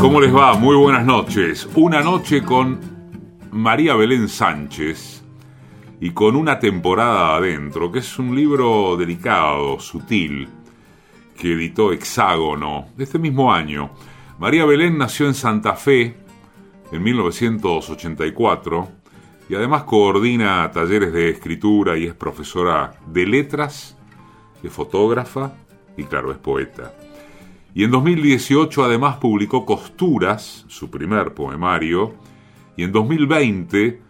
¿Cómo les va? Muy buenas noches. Una noche con María Belén Sánchez y con una temporada adentro, que es un libro delicado, sutil, que editó Hexágono este mismo año. María Belén nació en Santa Fe en 1984 y además coordina talleres de escritura y es profesora de letras, es fotógrafa y claro, es poeta. Y en 2018 además publicó Costuras, su primer poemario, y en 2020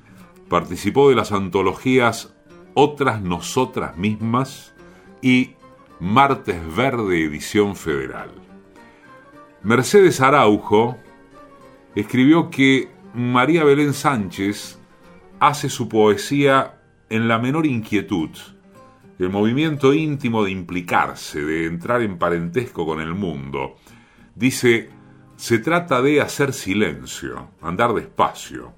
participó de las antologías Otras Nosotras Mismas y Martes Verde Edición Federal. Mercedes Araujo escribió que María Belén Sánchez hace su poesía en la menor inquietud, el movimiento íntimo de implicarse, de entrar en parentesco con el mundo. Dice, se trata de hacer silencio, andar despacio.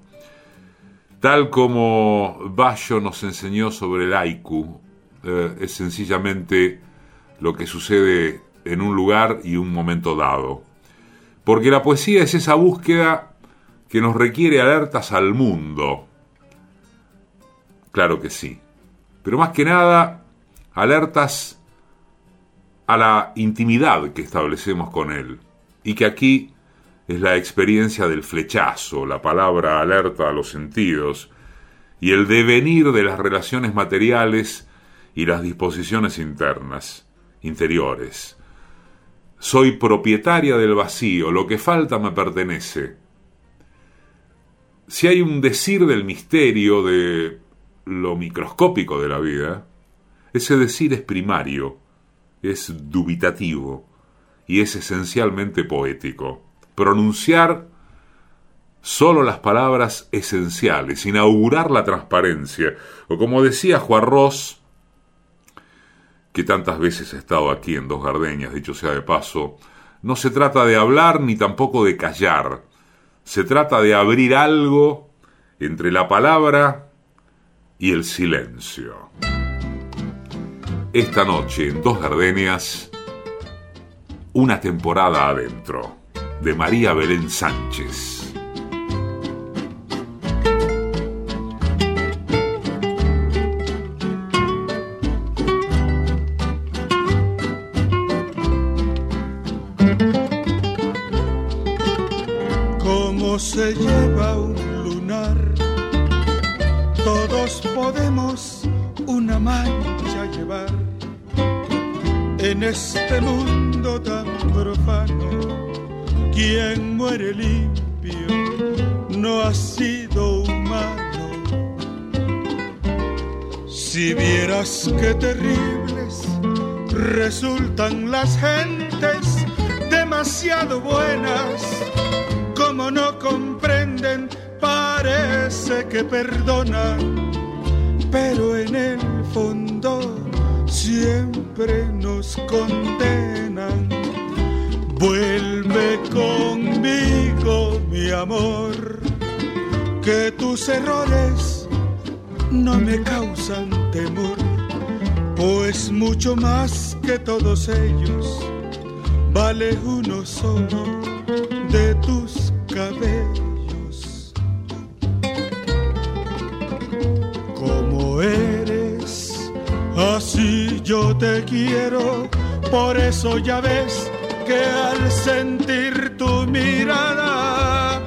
Tal como Bayo nos enseñó sobre el haiku, eh, es sencillamente lo que sucede en un lugar y un momento dado. Porque la poesía es esa búsqueda que nos requiere alertas al mundo. Claro que sí. Pero más que nada, alertas a la intimidad que establecemos con Él, y que aquí es la experiencia del flechazo, la palabra alerta a los sentidos, y el devenir de las relaciones materiales y las disposiciones internas, interiores. Soy propietaria del vacío, lo que falta me pertenece. Si hay un decir del misterio, de lo microscópico de la vida, ese decir es primario, es dubitativo y es esencialmente poético. Pronunciar solo las palabras esenciales, inaugurar la transparencia, o como decía Juan Ross, que tantas veces ha estado aquí en Dos Gardeñas, dicho sea de paso, no se trata de hablar ni tampoco de callar, se trata de abrir algo entre la palabra y el silencio esta noche en Dos Gardenias, una temporada adentro, de María Belén Sánchez. Resultan las gentes demasiado buenas, como no comprenden, parece que perdonan, pero en el fondo siempre nos condenan. Vuelve conmigo, mi amor, que tus errores no me causan temor, pues mucho más que todos ellos. Vale uno solo de tus cabellos. Como eres, así yo te quiero, por eso ya ves que al sentir tu mirada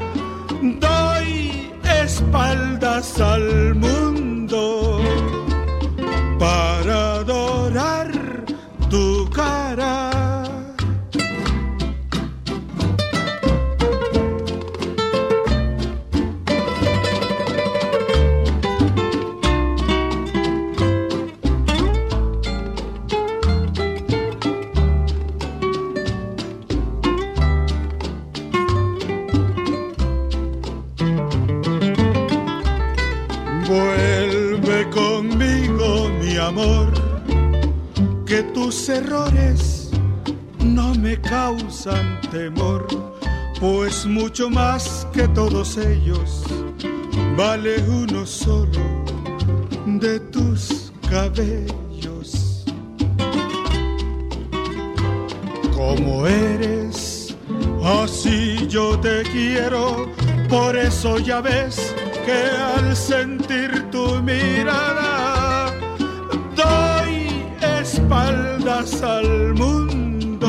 doy espaldas al mundo. Para errores no me causan temor, pues mucho más que todos ellos vale uno solo de tus cabellos. Como eres, Así yo te quiero, por eso ya ves que al sentir tu mirada espaldas al mundo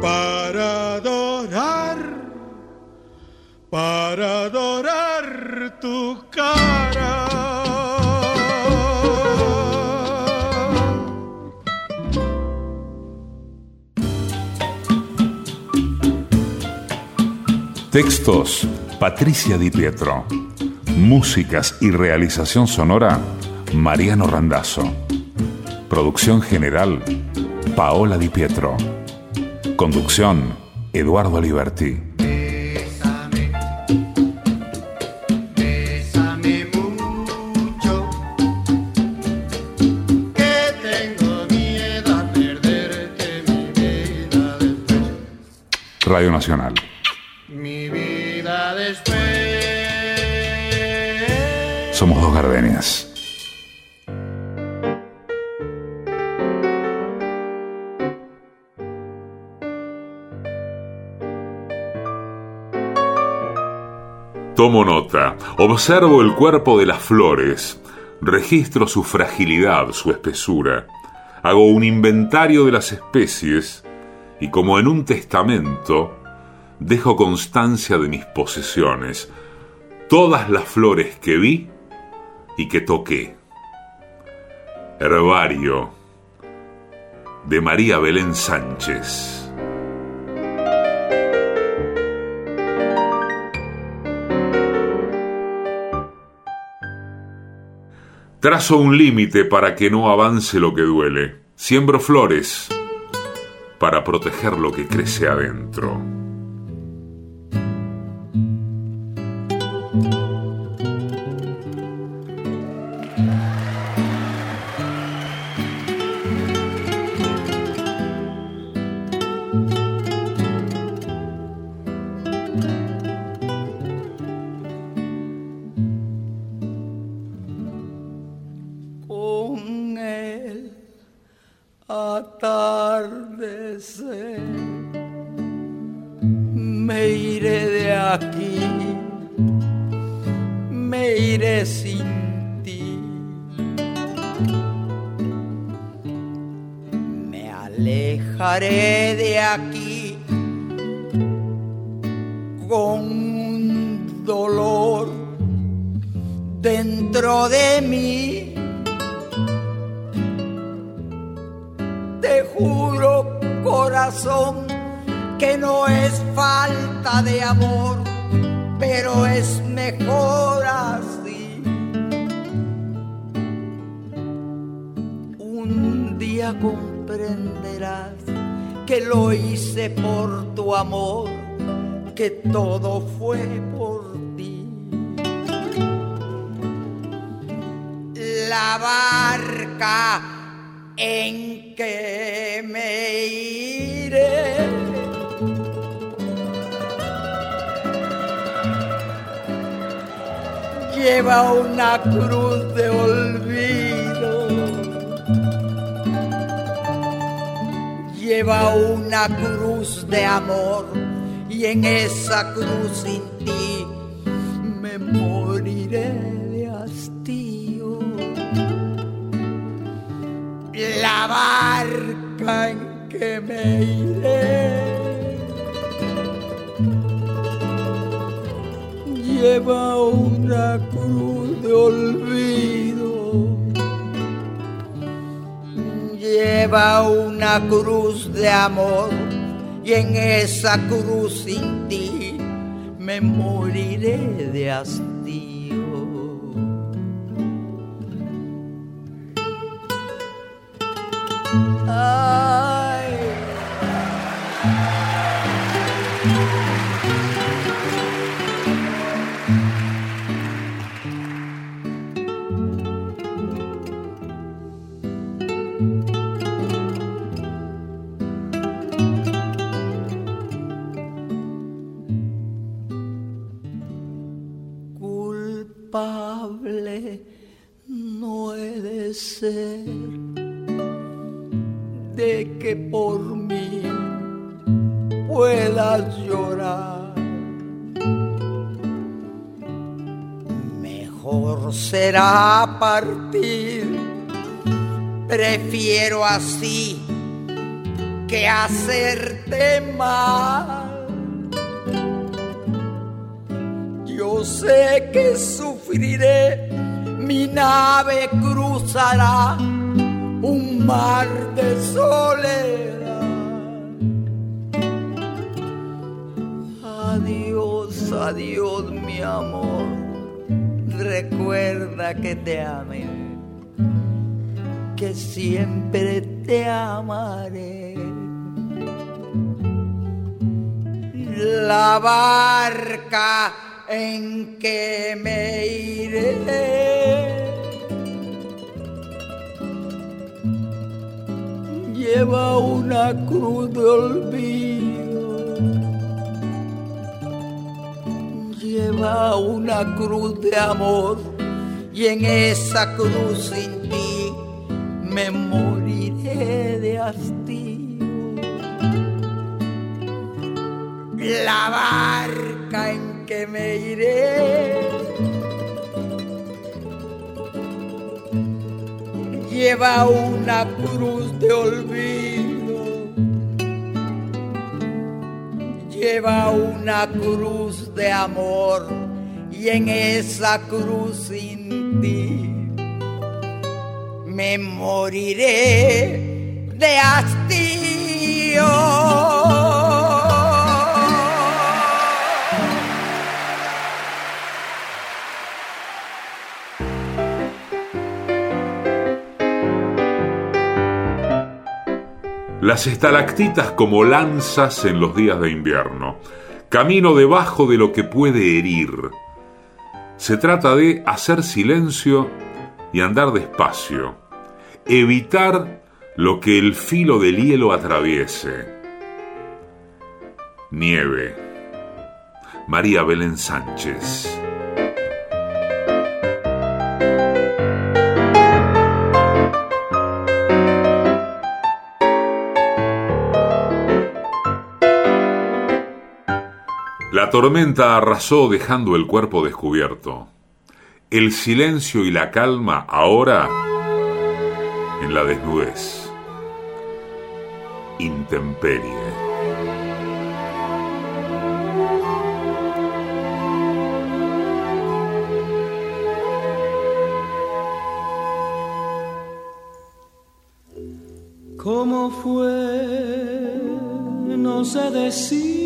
para adorar, para adorar tu cara. Textos Patricia Di Pietro. Músicas y realización sonora Mariano Randazzo. Producción general Paola Di Pietro. Conducción Eduardo Aliberti. Bésame, bésame mucho, que tengo miedo a perderte mi vida después, Radio Nacional. mi vida después. Somos dos gardenias. Tomo nota, observo el cuerpo de las flores, registro su fragilidad, su espesura, hago un inventario de las especies. Y como en un testamento, dejo constancia de mis posesiones, todas las flores que vi y que toqué. Herbario de María Belén Sánchez. Trazo un límite para que no avance lo que duele. Siembro flores para proteger lo que crece adentro. Amor, que todo fue por ti. La barca en que me iré. Lleva una cruz de olvido. Lleva una cruz de amor y en esa cruz sin ti me moriré de hastío. La barca en que me iré lleva una cruz de olvido, lleva una cruz de amor y en esa cruz sin ti me moriré de hastío. Ay. Culpable no he de ser de que por mí, puedas llorar. Mejor será partir, prefiero así que hacerte mal. Yo sé que sufriré, mi nave cruzará un mar de soledad. Adiós, adiós, mi amor. Recuerda que te amé, que siempre te amaré. La barca en que me iré lleva una cruz de olvido, lleva una cruz de amor y en esa cruz sin ti me moriré de hastío. La barca en que me iré lleva una cruz de olvido, lleva una cruz de amor y en esa cruz sin ti me moriré de hastío. Las estalactitas como lanzas en los días de invierno. Camino debajo de lo que puede herir. Se trata de hacer silencio y andar despacio. Evitar lo que el filo del hielo atraviese. Nieve. María Belén Sánchez. La tormenta arrasó dejando el cuerpo descubierto. El silencio y la calma ahora en la desnudez. Intemperie. ¿Cómo fue? No sé decirte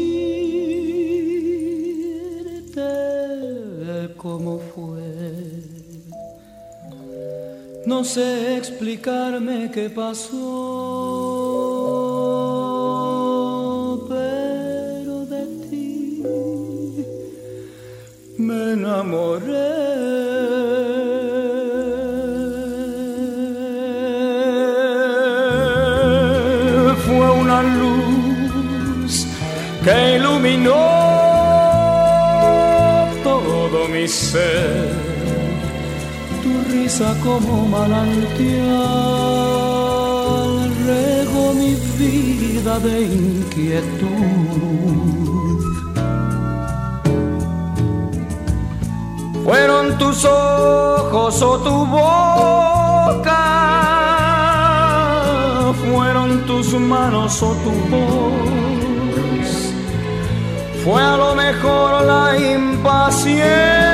No sé explicarme qué pasó, pero de ti me enamoré. Fue una luz que iluminó mi ser tu risa como manantial regó mi vida de inquietud. Fueron tus ojos o tu boca, fueron tus manos o tu voz. Fue a lo mejor la impaciencia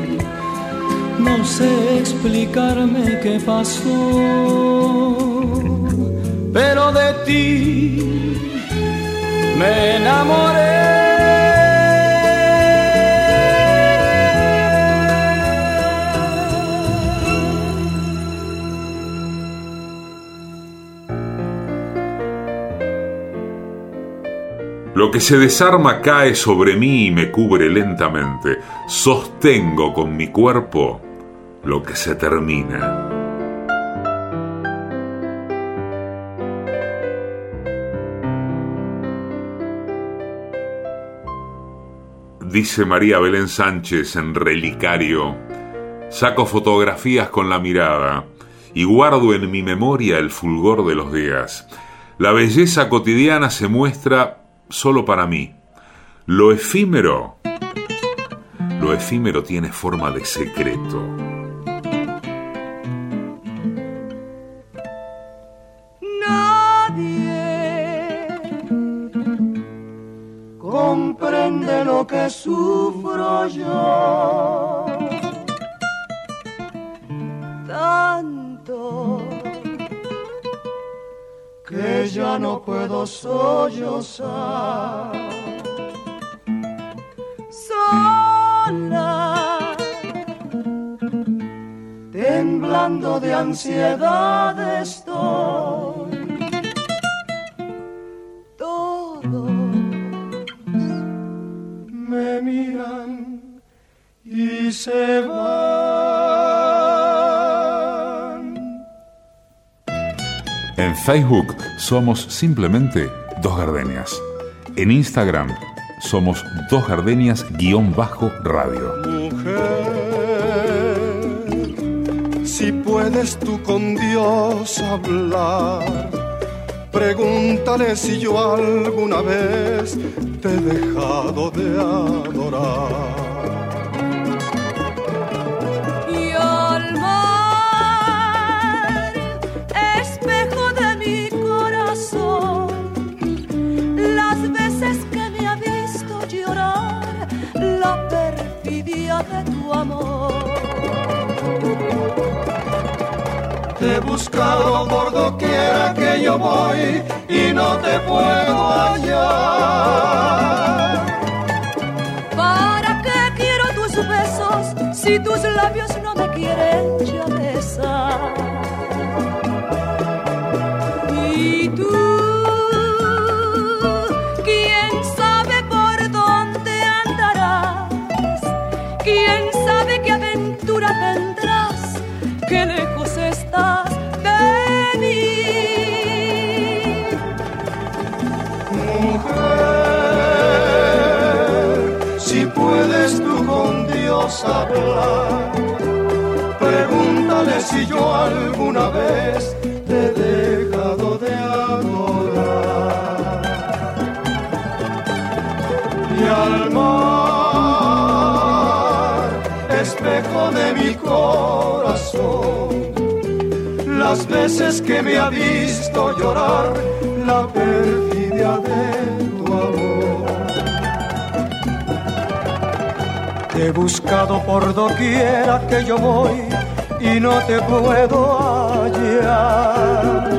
Sé explicarme qué pasó, pero de ti me enamoré. Lo que se desarma cae sobre mí y me cubre lentamente. Sostengo con mi cuerpo lo que se termina. Dice María Belén Sánchez en Relicario, saco fotografías con la mirada y guardo en mi memoria el fulgor de los días. La belleza cotidiana se muestra solo para mí. Lo efímero, lo efímero tiene forma de secreto. Que sufro yo. Tanto que ya no puedo sollozar. Sola, temblando de ansiedad estoy. Se van. En Facebook somos simplemente Dos Gardenias. En Instagram somos Dos Gardenias-radio. Mujer, si puedes tú con Dios hablar, pregúntale si yo alguna vez te he dejado de adorar. De tu amor. Te he buscado por doquiera que yo voy y no te puedo hallar. ¿Para qué quiero tus besos si tus labios no me quieren ya? Lejos estás de mí. Mujer, si puedes tú con Dios hablar, pregúntale si yo alguna vez te he dejado de adorar. Y al mar, espejo de mi corazón, las veces que me ha visto llorar la perfidia de tu amor. Te he buscado por doquiera que yo voy y no te puedo hallar.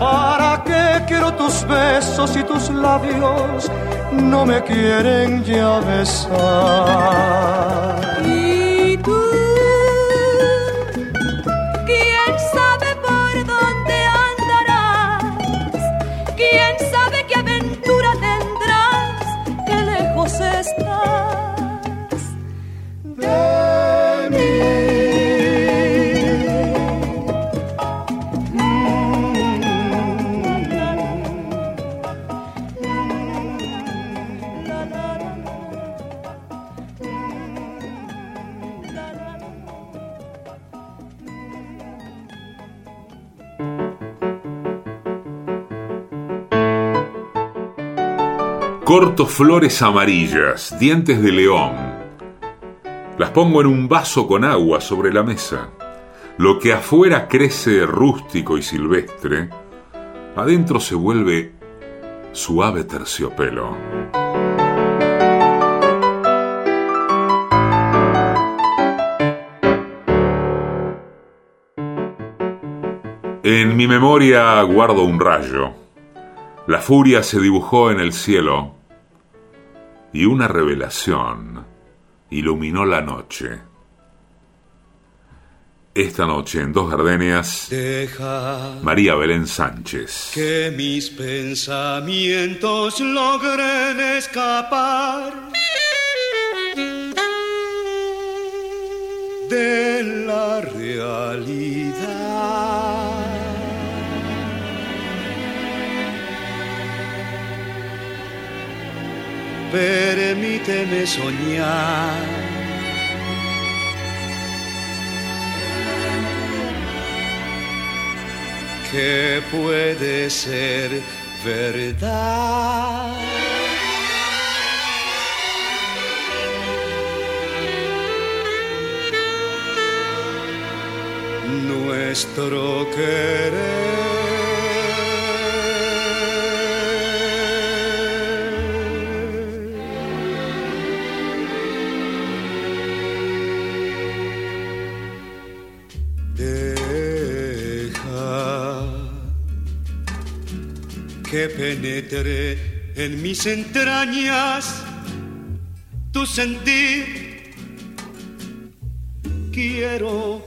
¿Para qué quiero tus besos y tus labios no me quieren ya besar? Corto flores amarillas, dientes de león. Las pongo en un vaso con agua sobre la mesa. Lo que afuera crece rústico y silvestre, adentro se vuelve suave terciopelo. En mi memoria guardo un rayo. La furia se dibujó en el cielo y una revelación iluminó la noche. Esta noche en Dos Gardenias, Deja María Belén Sánchez. que mis pensamientos logren escapar de la realidad. Permíteme soñar. que puede ser verdad. Nuestro querer. Que penetre en mis entrañas tu sentir. Quiero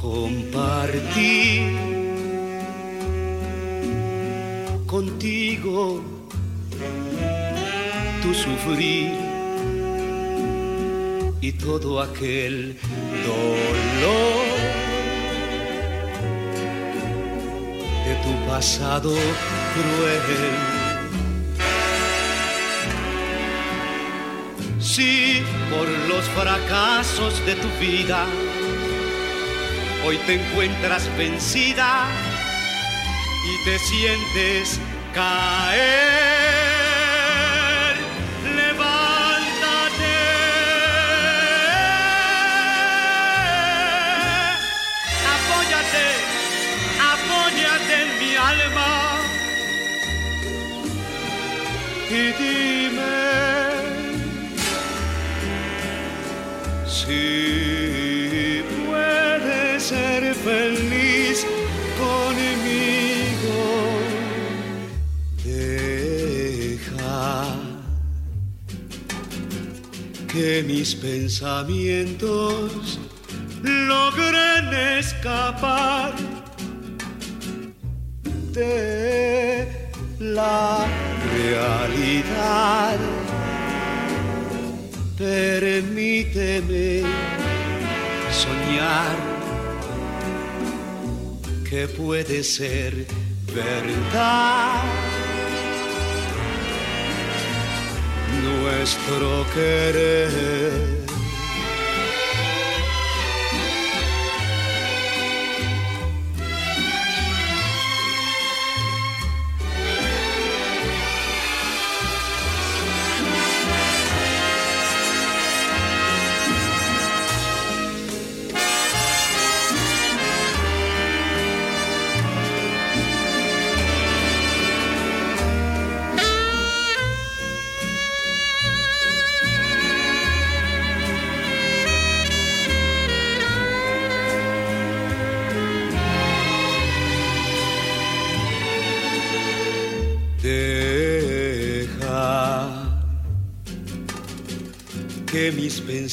compartir contigo tu sufrir y todo aquel dolor de tu pasado cruel. Si por los fracasos de tu vida hoy te encuentras vencida y te sientes caer, y dime si puedes ser feliz conmigo. Deja que mis pensamientos logren escapar la realidad. Permíteme soñar que puede ser verdad. Nuestro querer.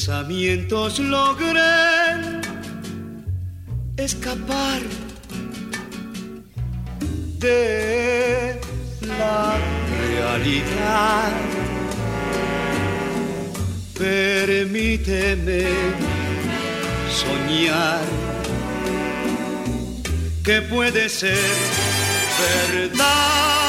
Pensamientos logren escapar de la realidad. Permíteme soñar que puede ser verdad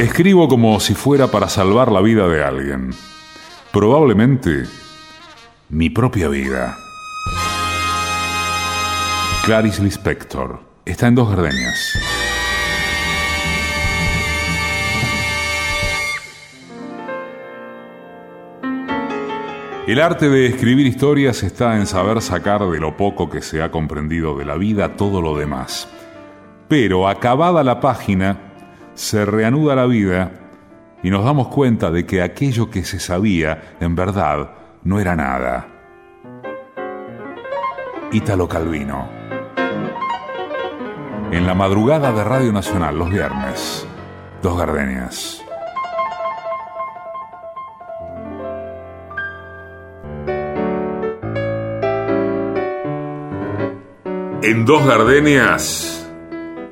Escribo como si fuera para salvar la vida de alguien. Probablemente mi propia vida. Clarice Lispector está en dos gardenias. El arte de escribir historias está en saber sacar de lo poco que se ha comprendido de la vida todo lo demás. Pero acabada la página, se reanuda la vida y nos damos cuenta de que aquello que se sabía, en verdad, no era nada. Ítalo Calvino. En la madrugada de Radio Nacional, los viernes, Dos Gardenias. En Dos Gardenias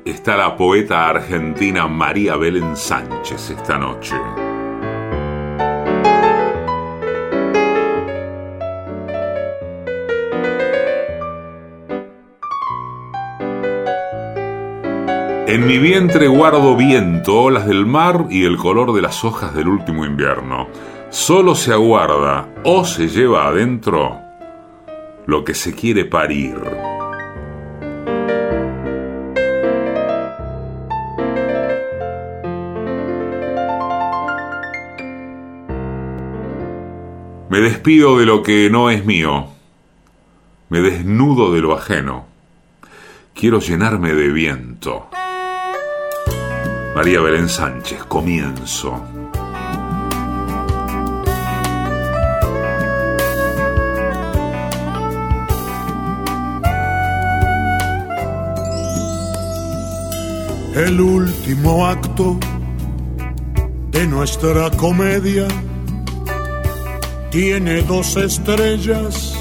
está la poeta argentina María Belén Sánchez esta noche. En mi vientre guardo viento, olas del mar y el color de las hojas del último invierno. Solo se aguarda o se lleva adentro lo que se quiere parir. Me despido de lo que no es mío. Me desnudo de lo ajeno. Quiero llenarme de viento. María Belén Sánchez, comienzo. El último acto de nuestra comedia tiene dos estrellas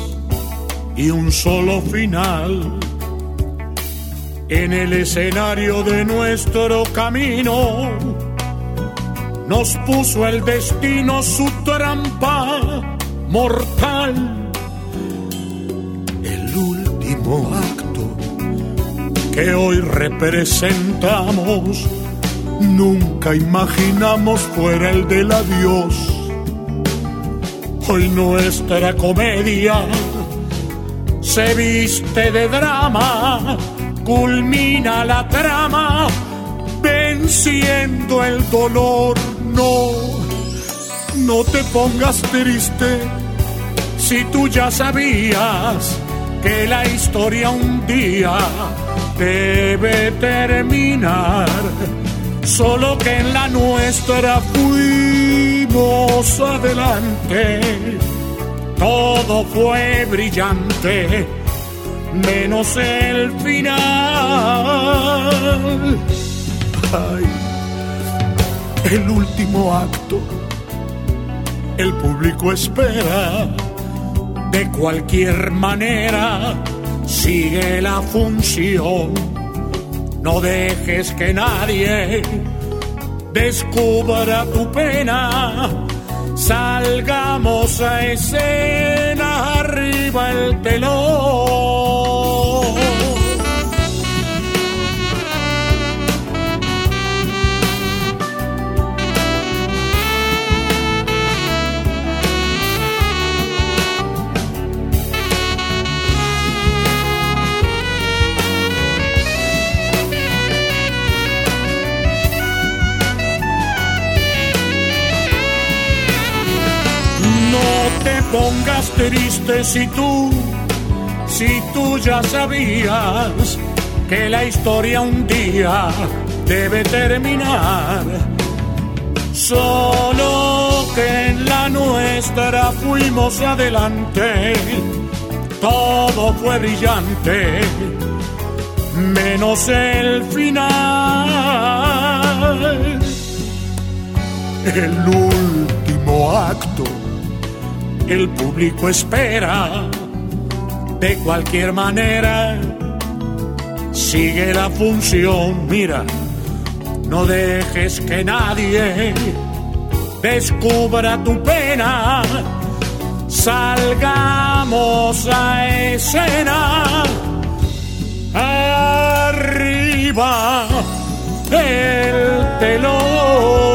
y un solo final. En el escenario de nuestro camino nos puso el destino su trampa mortal. El último acto que hoy representamos nunca imaginamos fuera el del adiós. Hoy nuestra comedia se viste de drama, culmina la trama, venciendo el dolor. No, no te pongas triste si tú ya sabías que la historia un día debe terminar. Solo que en la nuestra fuimos adelante. Todo fue brillante, menos el final. El último acto. El público espera. De cualquier manera, sigue la función no dejes que nadie descubra tu pena. Salgamos a escena arriba el telón. Si tú, si tú ya sabías que la historia un día debe terminar. Solo que en la nuestra fuimos adelante, todo fue brillante, menos el final. El último acto, el público espera, de cualquier manera, sigue la función, mira, no dejes que nadie descubra tu pena, salgamos a escena, arriba el telón.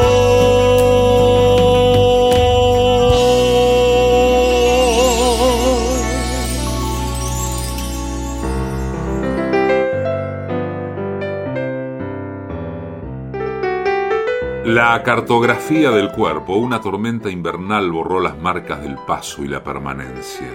La cartografía del cuerpo, una tormenta invernal borró las marcas del paso y la permanencia.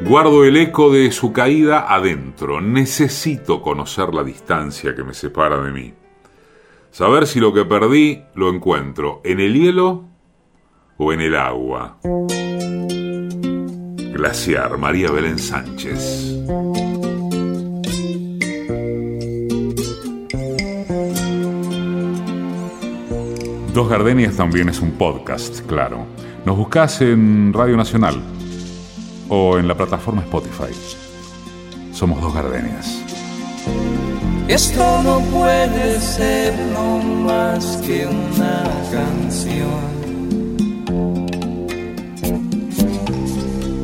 Guardo el eco de su caída adentro. Necesito conocer la distancia que me separa de mí. Saber si lo que perdí lo encuentro en el hielo o en el agua. Glaciar, María Belén Sánchez. Dos Gardenias también es un podcast, claro. Nos buscas en Radio Nacional o en la plataforma Spotify. Somos Dos Gardenias. Esto no puede ser no más que una canción.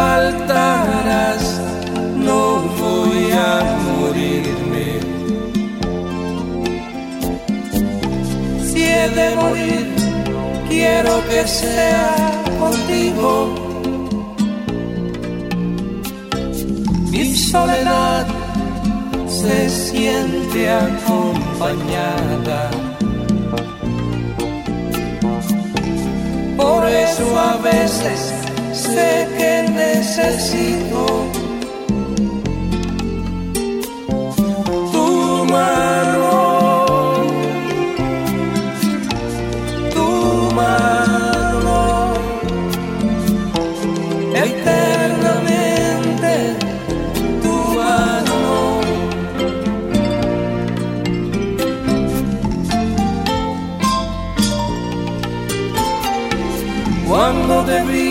Faltaras, no voy a morirme. Si he de morir, quiero que sea contigo. Mi soledad se siente acompañada. Por eso a veces sé que necesito tu mano, tu mano, eternamente tu mano. Cuando te vi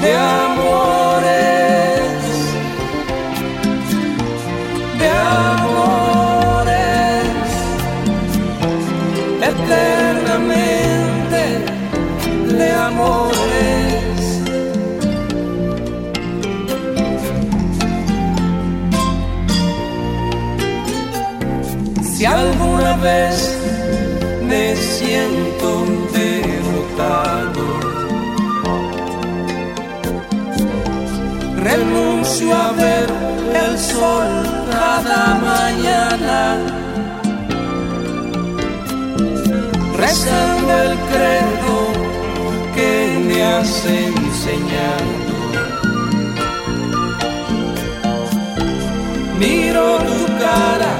de amores, de amores, eternamente de amores. Si alguna vez me siento derrotado, renuncio a ver el sol cada mañana, rezando el credo que me has enseñado. Miro tu cara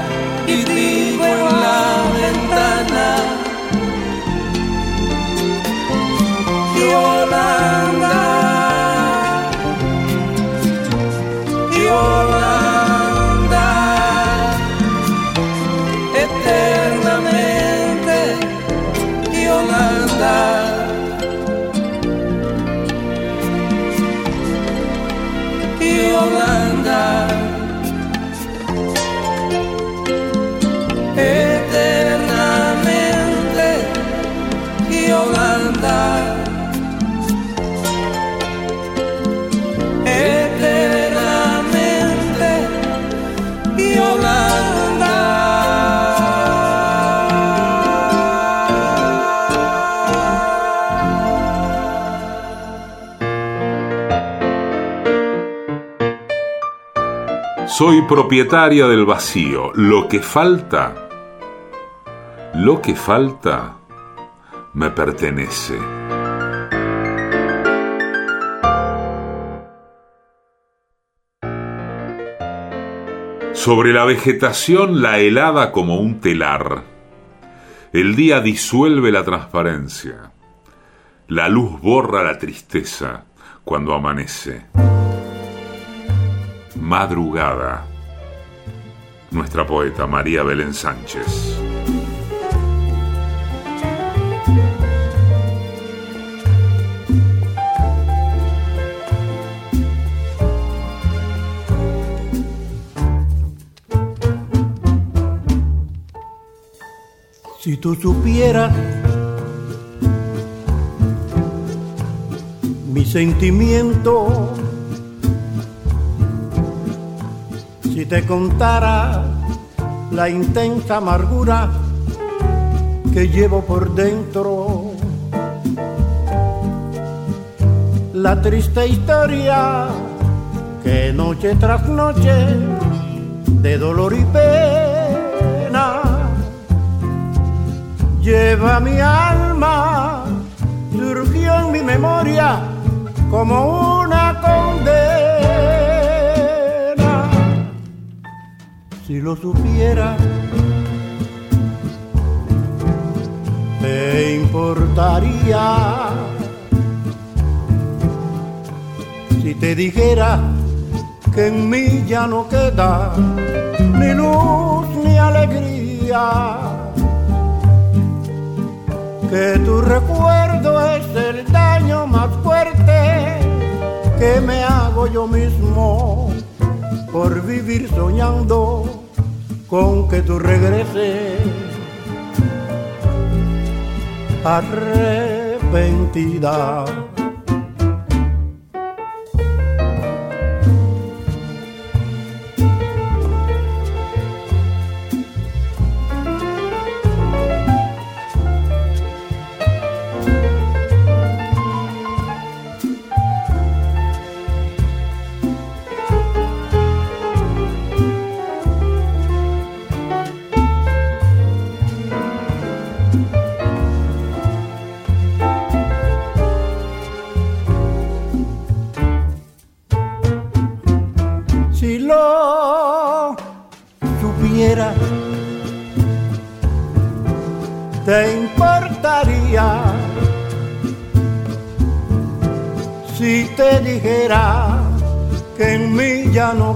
Soy propietaria del vacío. Lo que falta, lo que falta, me pertenece. Sobre la vegetación la helada como un telar. El día disuelve la transparencia. La luz borra la tristeza cuando amanece. Madrugada. Nuestra poeta María Belén Sánchez. Si tú supieras mi sentimiento, si te contara la intensa amargura que llevo por dentro, la triste historia que noche tras noche de dolor y pena lleva mi alma, surgió en mi memoria como una Si lo supiera, te importaría si te dijera que en mí ya no queda ni luz ni alegría. Que tu recuerdo es el daño más fuerte que me hago yo mismo por vivir soñando con que tú regreses arrepentida.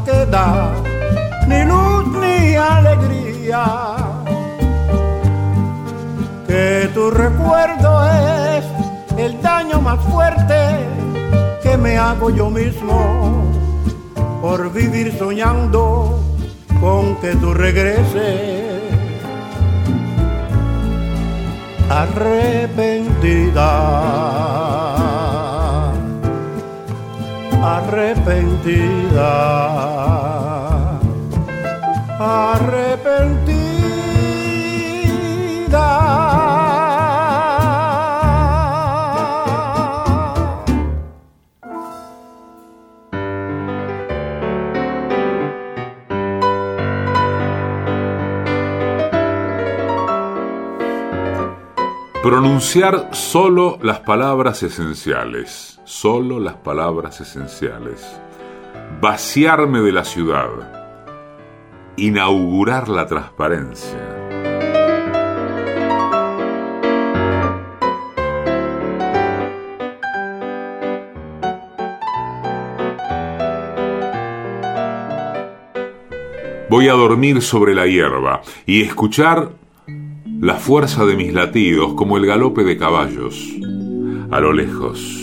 No queda ni luz ni alegría, que tu recuerdo es el daño más fuerte que me hago yo mismo por vivir soñando con que tú regreses arrepentida, arrepentida, arrepentida. Pronunciar solo las palabras esenciales, solo las palabras esenciales. Vaciarme de la ciudad. Inaugurar la transparencia. Voy a dormir sobre la hierba y escuchar la fuerza de mis latidos como el galope de caballos a lo lejos.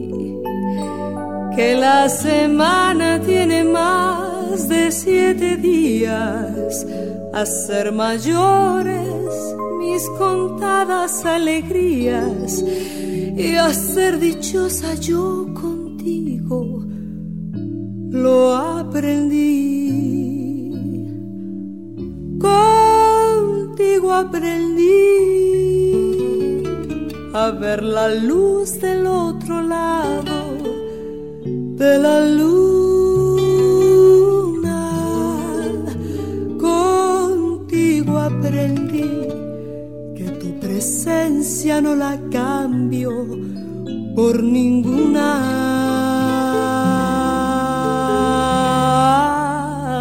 que la semana tiene más de cien días a ser mayores mis contadas alegrías y a ser dichosa yo contigo lo aprendí. Contigo aprendí a ver la luz del otro lado de la luna. Contigo aprendí que tu presencia no la cambio por ninguna.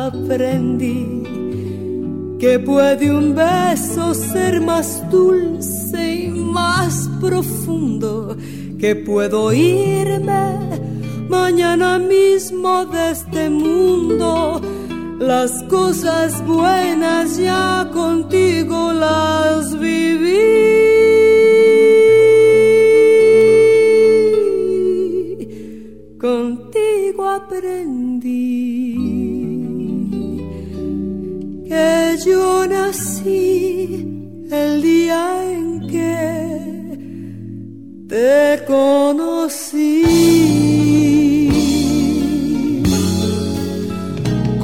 Aprendí que puede un beso ser más dulce y más profundo, que puedo irme mañana mismo de este mundo. Las cosas buenas ya contigo las viví. Contigo aprendí que yo nací el día en que te conocí.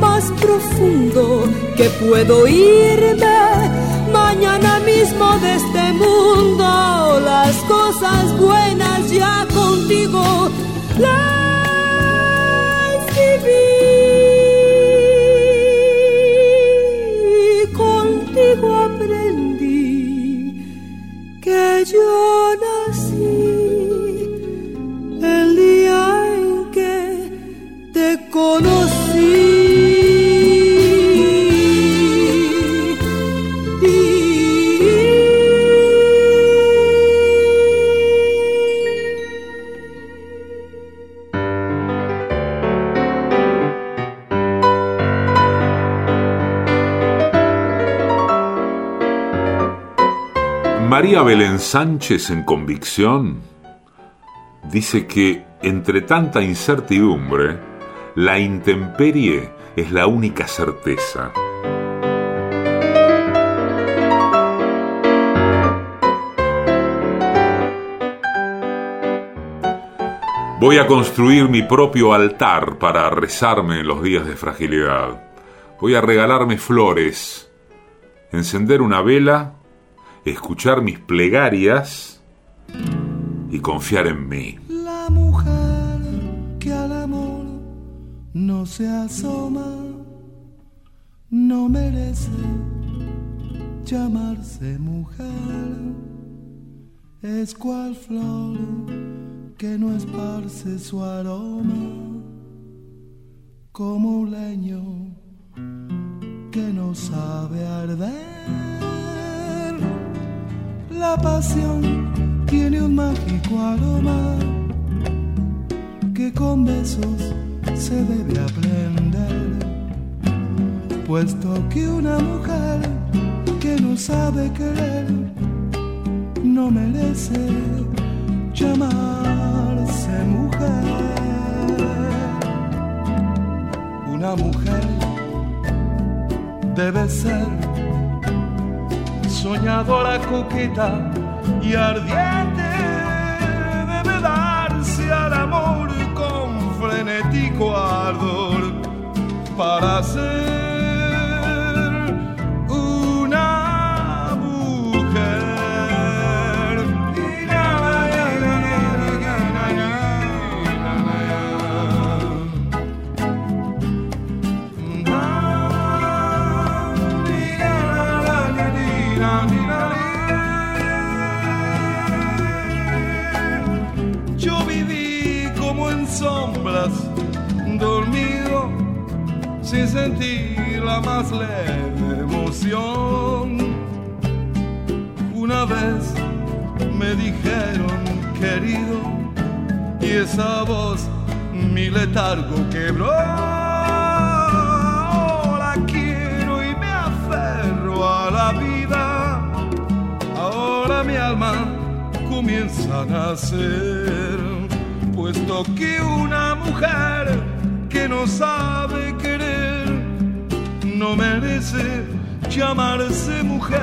más profundo, que puedo irme mañana mismo de este mundo. Las cosas buenas ya contigo María Belén Sánchez en Convicción dice que entre tanta incertidumbre, la intemperie es la única certeza. Voy a construir mi propio altar para rezarme en los días de fragilidad. Voy a regalarme flores, encender una vela, escuchar mis plegarias y confiar en mí. La mujer que al amor no se asoma no merece llamarse mujer. Es cual flor que no esparce su aroma como un leño que no sabe arder. La pasión tiene un mágico aroma que con besos se debe aprender, puesto que una mujer que no sabe querer no merece llamarse mujer. Una mujer debe ser soñadora, coqueta y ardiente. Debe darse al amor con frenético ardor para ser sentir la más leve emoción. Una vez me dijeron, querido, y esa voz mi letargo quebró. La quiero y me aferro a la vida. Ahora mi alma comienza a nacer, puesto que una mujer que no sabe querer no merece llamarse mujer,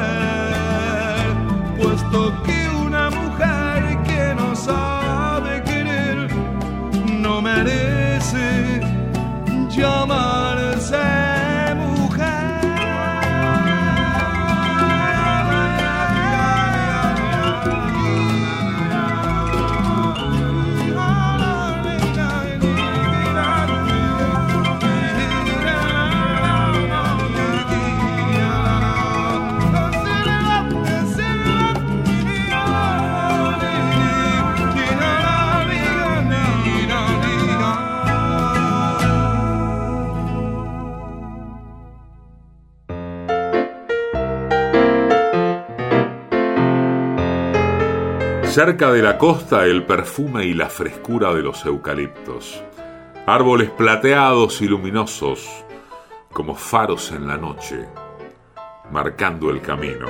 puesto que una mujer que no sabe querer no merece llamarse Cerca de la costa el perfume y la frescura de los eucaliptos. Árboles plateados y luminosos como faros en la noche, marcando el camino.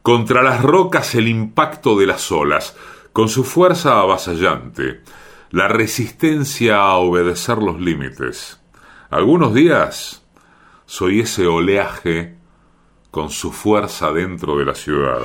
Contra las rocas el impacto de las olas, con su fuerza avasallante, la resistencia a obedecer los límites. Algunos días soy ese oleaje con su fuerza dentro de la ciudad.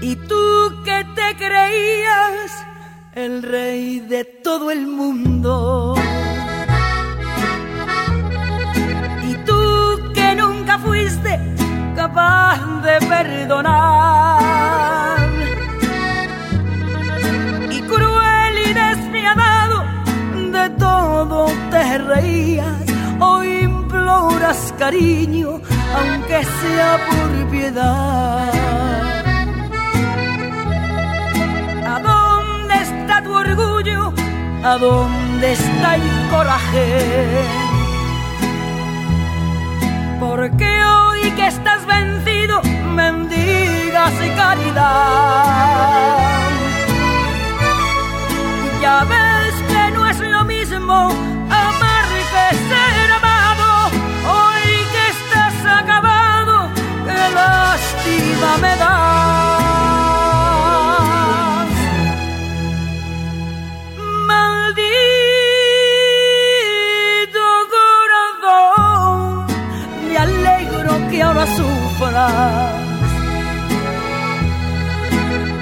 Y tú que te creías el rey de todo el mundo. Capaz de perdonar. Y cruel y despiadado de todo te reías. Hoy imploras cariño, aunque sea por piedad. ¿A dónde está tu orgullo? ¿A dónde está el coraje? Porque hoy que estás vencido, mendigas y caridad. Ya ves que no es lo mismo amar que ser amado. Hoy que estás acabado, qué lástima me das.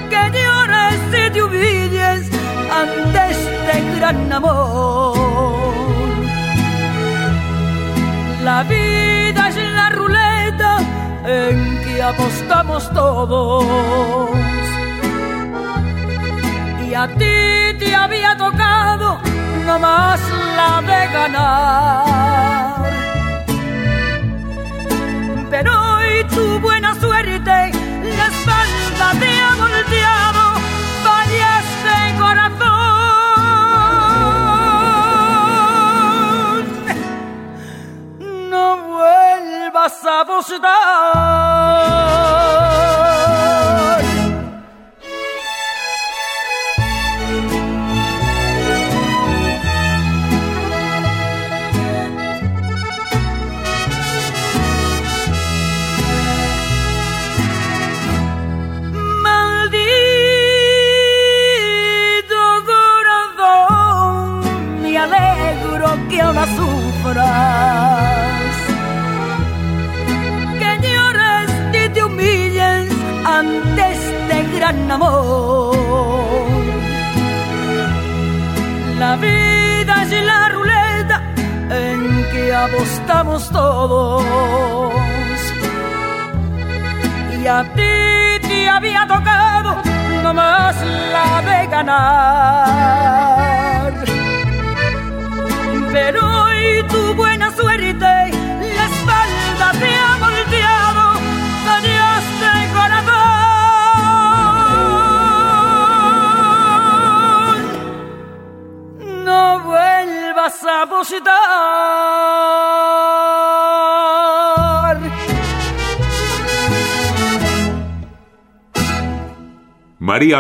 Que llores y te humilles ante este gran amor. La vida es la ruleta en que apostamos todos. Y a ti te había tocado nomás la de ganar. Pero tu buena suerte la espalda te ha volteado, fallaste corazón. No vuelvas a apostar.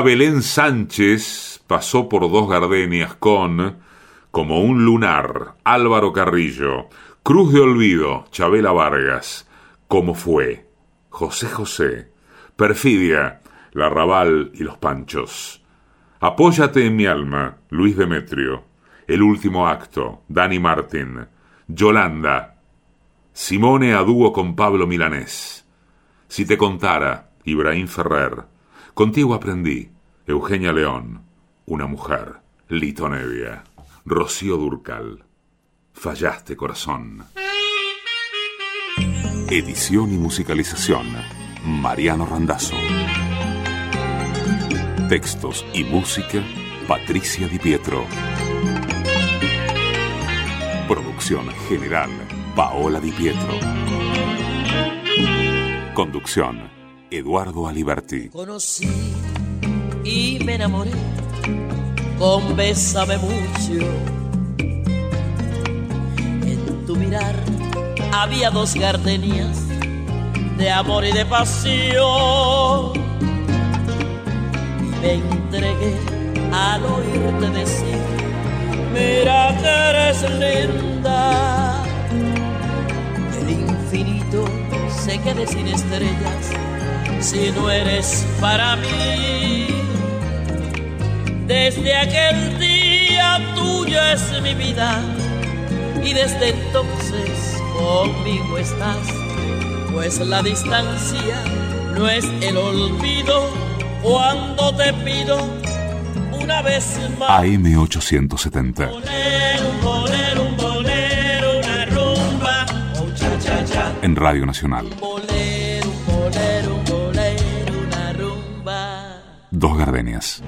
María Belén Sánchez pasó por dos gardenias con Como un lunar, Álvaro Carrillo, Cruz de Olvido, Chabela Vargas, Como fue, José José, Perfidia, La Raval y los Panchos. Apóyate en mi alma, Luis Demetrio. El último acto, Dani Martín. Yolanda. Simone a dúo con Pablo Milanés. Si te contara, Ibrahim Ferrer. Contigo aprendí, Eugenia León. Una mujer, Lito Nevia. Rocío Durcal. Fallaste, corazón. Edición y musicalización, Mariano Randazzo. Textos y música, Patricia Di Pietro. Producción general, Paola Di Pietro. Conducción, Eduardo Aliberti. Conocí y me enamoré con Bésame mucho. En tu mirar había dos gardenias de amor y de pasión. Y me entregué al oírte decir, mira que eres linda. El infinito se quede sin estrellas si no eres para mí. Desde aquel día tuya es mi vida y desde entonces conmigo estás, pues la distancia no es el olvido cuando te pido una vez más. AM870. Bolero, un bolero, un bolero, una rumba, un cha cha cha. En Radio Nacional. Bolero, dos gardenias.